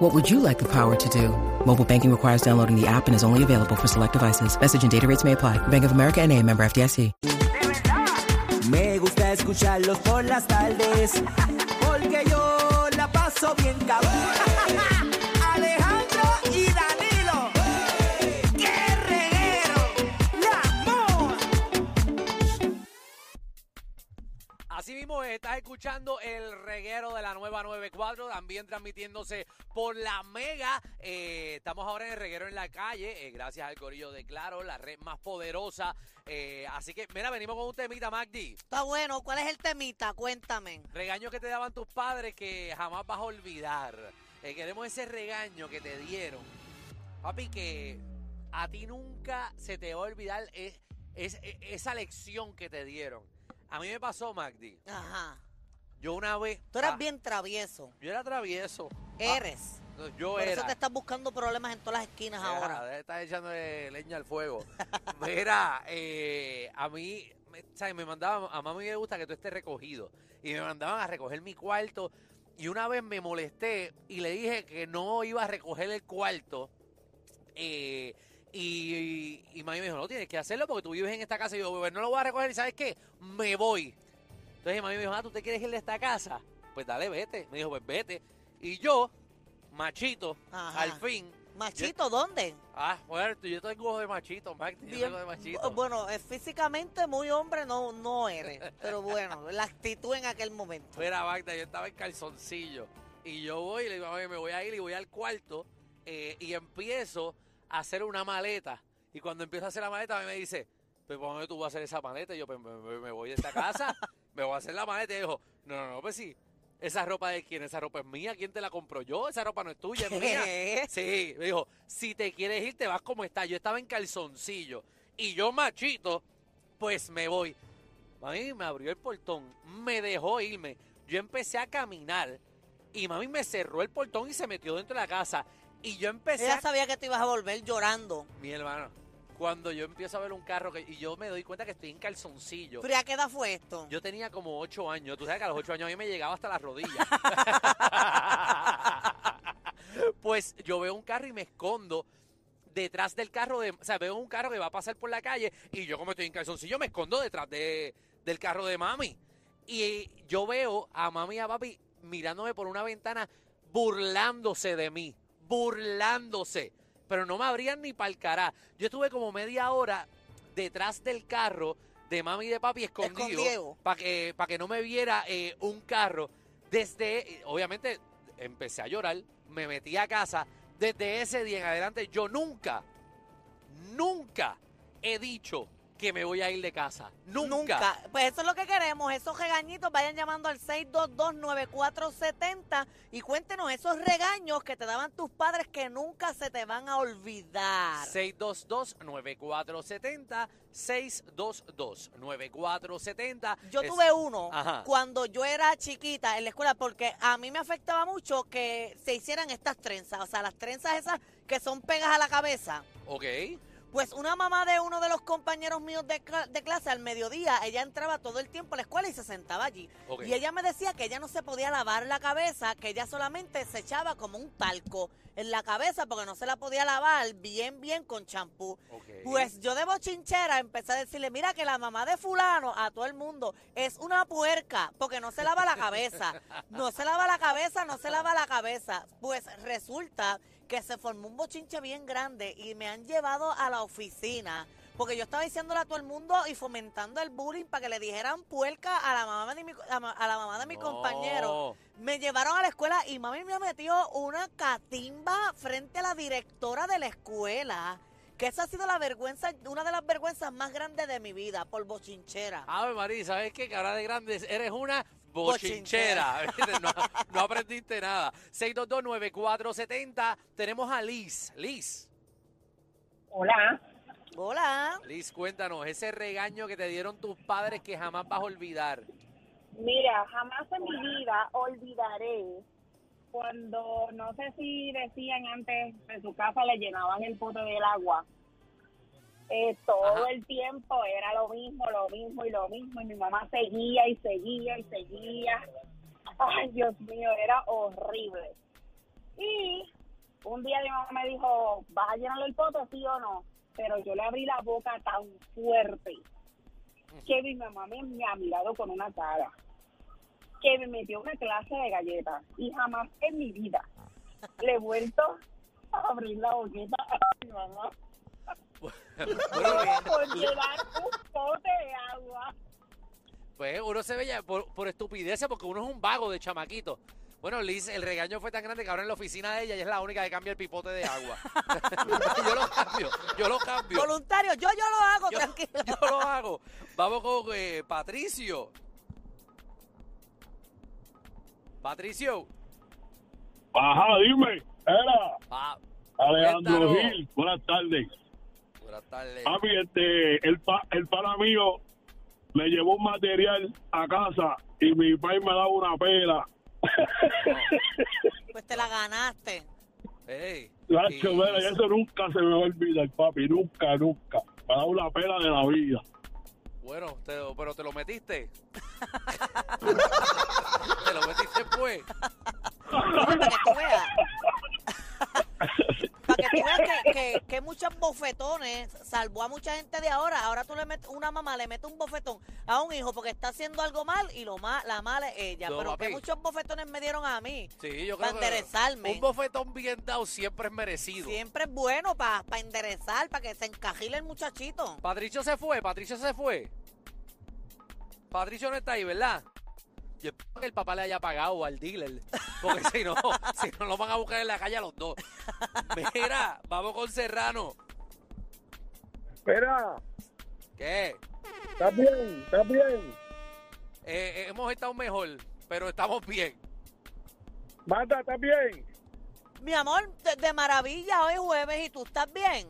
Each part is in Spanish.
What would you like the power to do? Mobile banking requires downloading the app and is only available for select devices. Message and data rates may apply. Bank of America and a member FDIC. Me gusta escucharlos por las tardes, porque yo la paso bien cabrón. Estás escuchando el reguero de la nueva 94, también transmitiéndose por la Mega. Eh, estamos ahora en el reguero en la calle, eh, gracias al Corillo de Claro, la red más poderosa. Eh, así que, mira, venimos con un temita, Magdi. Está bueno, ¿cuál es el temita? Cuéntame. Regaños que te daban tus padres que jamás vas a olvidar. Queremos ese regaño que te dieron. Papi, que a ti nunca se te va a olvidar es- es- es- esa lección que te dieron. A mí me pasó, Magdi. Ajá. Yo una vez. Tú eras ah, bien travieso. Yo era travieso. Eres. Ah, yo Por era. eso te estás buscando problemas en todas las esquinas Mira, ahora. estar echando leña al fuego. Mira, eh, a mí, ¿sabes? me mandaban, a mami me gusta que tú estés recogido. Y me mandaban a recoger mi cuarto. Y una vez me molesté y le dije que no iba a recoger el cuarto. Eh, y, y, mami me dijo, no, tienes que hacerlo porque tú vives en esta casa. Y yo, "Pues no lo voy a recoger. ¿Y sabes qué? Me voy. Entonces mami me dijo, ah, ¿tú te quieres ir de esta casa? Pues dale, vete. Me dijo, pues vete. Y yo, machito, Ajá. al fin, Machito, ¿dónde? Ah, bueno, yo tengo de machito, Mac. Yo Bien, tengo de machito. bueno, eh, físicamente muy hombre no, no eres. Pero bueno, la actitud en aquel momento. Mira, Magda, yo estaba en calzoncillo. Y yo voy y le digo, "Mami, me voy a ir y voy al cuarto. eh, y empiezo a hacer una maleta. Y cuando empiezo a hacer la maleta, me dice, ¿pero por dónde tú vas a hacer esa maleta? Y yo, pues me, voy de esta casa, me voy a hacer la maleta. Y dijo, no, no, no, pues sí. ¿Esa ropa de quién? ¿Esa ropa es mía? ¿Quién te la compró yo? Esa ropa no es tuya, es mía. Sí, me dijo, si te quieres ir, te vas como está. Yo estaba en calzoncillo. Y yo, machito, pues me voy. Mami me abrió el portón, me dejó irme. Yo empecé a caminar y mami me cerró el portón y se metió dentro de la casa. Y yo empecé Ella sabía que te ibas a volver llorando. Mi hermano, cuando yo empiezo a ver un carro que, y yo me doy cuenta que estoy en calzoncillo. ¿Pero a qué edad fue esto? Yo tenía como ocho años. Tú sabes que a los ocho años a mí me llegaba hasta las rodillas. pues yo veo un carro y me escondo detrás del carro de... O sea, veo un carro que va a pasar por la calle y yo como estoy en calzoncillo me escondo detrás de, del carro de mami. Y yo veo a mami y a papi mirándome por una ventana burlándose de mí. Burlándose. Pero no me abrían ni para el cará. Yo estuve como media hora detrás del carro de mami y de papi escondido para que, pa' que no me viera eh, un carro. Desde, obviamente, empecé a llorar, me metí a casa. Desde ese día en adelante, yo nunca, nunca he dicho que me voy a ir de casa. Nunca. Pues eso es lo que queremos. Esos regañitos vayan llamando al 622-9470 y cuéntenos esos regaños que te daban tus padres que nunca se te van a olvidar. 622-9470, 622-9470. Yo Es- tuve uno Ajá. cuando yo era chiquita en la escuela porque a mí me afectaba mucho que se hicieran estas trenzas, o sea, las trenzas esas que son pegas a la cabeza. Ok. Pues una mamá de uno de los compañeros míos de, cla- de clase al mediodía, ella entraba todo el tiempo a la escuela y se sentaba allí. Y ella me decía que ella no se podía lavar la cabeza, que ella solamente se echaba como un talco en la cabeza porque no se la podía lavar bien, bien con champú. Pues yo de bochinchera empecé a decirle, mira que la mamá de fulano a todo el mundo es una puerca porque no se lava la cabeza. No se lava la cabeza, no se lava la cabeza. Pues resulta que se formó un bochinche bien grande y me han llevado a la oficina. Porque yo estaba diciéndole a todo el mundo y fomentando el bullying para que le dijeran puerca a la mamá de mi, a a la mamá de mi No. compañero. Me llevaron a la escuela y mami me metió una catimba frente a la directora de la escuela. Que esa ha sido la vergüenza, una de las vergüenzas más grandes de mi vida, por bochinchera. Ave María, ¿sabes qué? Que ahora de grande eres una bochinchera. ¿viste? No, no aprendiste nada. 6229470. Tenemos a Liz. Liz. Hola, Hola. Liz, cuéntanos, ese regaño que te dieron tus padres que jamás vas a olvidar. Mira, jamás en mi vida olvidaré cuando, no sé si decían antes, en su casa le llenaban el pote del agua. Eh, todo Ajá. el tiempo era lo mismo, lo mismo y lo mismo. Y mi mamá seguía y seguía y seguía. Ay, Dios mío, era horrible. Y un día mi mamá me dijo, ¿vas a llenarle el pote, sí o no? Pero yo le abrí la boca tan fuerte que mi mamá me, me ha mirado con una cara, que me metió una clase de galletas y jamás en mi vida le he vuelto a abrir la boquita a mi mamá Bueno, por llevar un pote de agua. Pues uno se ve ya por, por estupideces porque uno es un vago de chamaquito. Bueno, Liz, el regaño fue tan grande que ahora en la oficina de ella ella es la única que cambia el pipote de agua. yo lo cambio, yo lo cambio. Voluntario, yo, yo lo hago, Yo, tranquilo. yo lo hago. Vamos con eh, Patricio. Patricio. Ajá, dime. Era Ah, Alejandro. Gil. Buenas tardes. buenas tardes. Papi, este, el, pa, el pana mío me llevó un material a casa y mi país me daba una pela. Pues te la ganaste. Ey, Nacho, mira, eso nunca se me va a olvidar, papi. Nunca, nunca. Me da una pela de la vida. Bueno, te- pero te lo metiste. te lo metiste pues. Para que tú veas. Que tú veas que, que, que muchos bofetones salvó a mucha gente de ahora. Ahora tú le metes, una mamá le mete un bofetón a un hijo porque está haciendo algo mal y lo ma- la mala es ella. No, Pero que papi. muchos bofetones me dieron a mí. Sí, yo Para creo que enderezarme. un bofetón bien dado siempre es merecido. Siempre es bueno para enderezar, para que se encajile el muchachito. Patricio se fue, Patricio se fue. Patricio no está ahí, ¿verdad? Yo espero que el papá le haya pagado al dealer. Porque si no, si no lo van a buscar en la calle a los dos. Mira, vamos con Serrano. Espera, ¿Qué? ¿estás bien? ¿Estás bien? Eh, eh, hemos estado mejor, pero estamos bien. Mata, ¿estás bien? Mi amor, de, de maravilla hoy jueves y tú estás bien.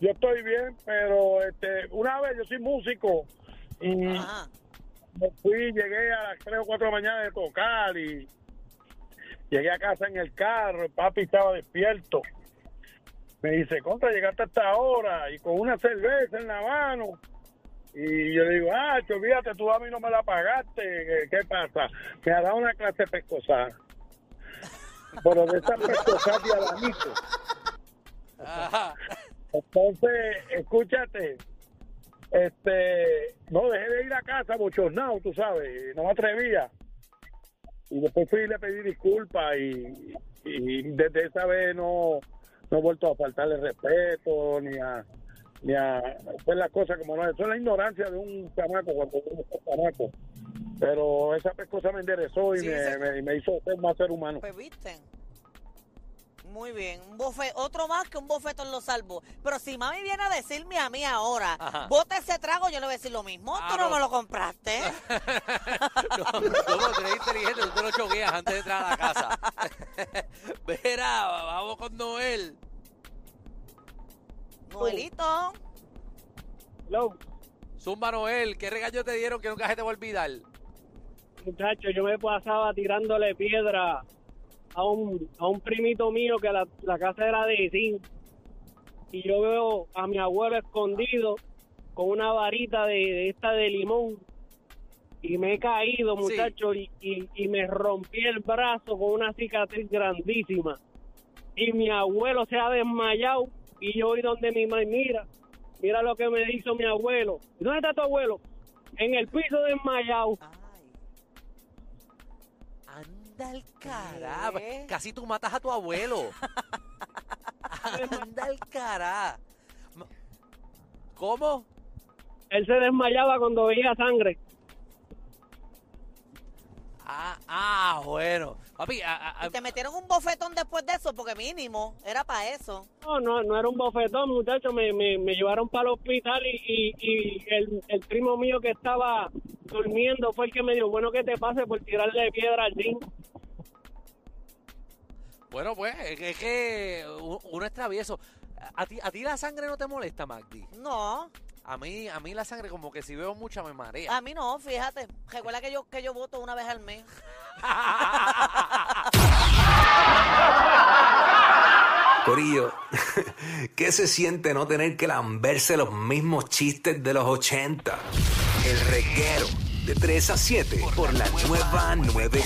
Yo estoy bien, pero este, una vez yo soy músico y Ajá. Me fui, llegué a las 3 o 4 de la mañana de tocar y llegué a casa en el carro, el papi estaba despierto. Me dice, contra, llegaste hasta ahora y con una cerveza en la mano. Y yo le digo, ah, te olvídate, tú a mí no me la pagaste. ¿Qué, pasa? Me ha dado una clase pescosada. Pero de esas pescosadas de abanico. Entonces, escúchate, este, no dejé de ir a casa bochornado, tú sabes, no me atrevía. Y después fui y le pedí disculpas y, y desde esa vez no, no he vuelto a faltarle respeto ni a ni a hacer las cosas como no. Eso es la ignorancia de un chamaco cuando uno es chamaco. Pero esa cosa me enderezó y Sí, me, ese- me- me hizo ser más ser humano. Pues viste. Muy bien, un bofe, otro más que un bofetón lo salvo. Pero si mami viene a decirme a mí ahora, Ajá. bote ese trago, yo le voy a decir lo mismo. Ah, Tú no, no. me lo compraste. No, no, no, tú eres inteligente, tú te lo choqueas antes de entrar a la casa. Mira, vamos con Noel. Noelito. Hello, Zumba Noel, ¿qué regaño te dieron que nunca se te va a olvidar? muchacho, yo me pasaba tirándole piedra a un, a un primito mío que la, la casa era de zinc. Y yo veo a mi abuelo escondido con una varita de, de esta de limón. Y me he caído, Sí. muchacho, y, y, y me rompí el brazo con una cicatriz grandísima. Y mi abuelo se ha desmayado. Y yo voy donde mi mamá, mira, mira lo que me hizo mi abuelo. ¿Y ¿Dónde está tu abuelo? En el piso desmayado. Ay. Anda el carajo. ¿Qué? Casi tú matas a tu abuelo. Anda el carajo. ¿Cómo? Él se desmayaba cuando veía sangre. Ah, ah, bueno. Papi, a- a- Y te metieron un bofetón después de eso, porque mínimo, era para eso. No, no, no era un bofetón, muchachos. Me, me, me llevaron para el hospital y, y, y el, el primo mío que estaba durmiendo fue el que me dijo, bueno, que te pase por tirarle piedra al zinc. Bueno, pues, es que, uno es travieso. ¿A ti, ¿A ti la sangre no te molesta, Magdi? No, A mí, a mí la sangre como que si veo mucha me marea. a mí no, fíjate. Recuerda que yo, que yo voto una vez al mes. Corillo, ¿qué se siente no tener que lamberse los mismos chistes de los 80? El reguero de 3 a 7 por la nueva 9.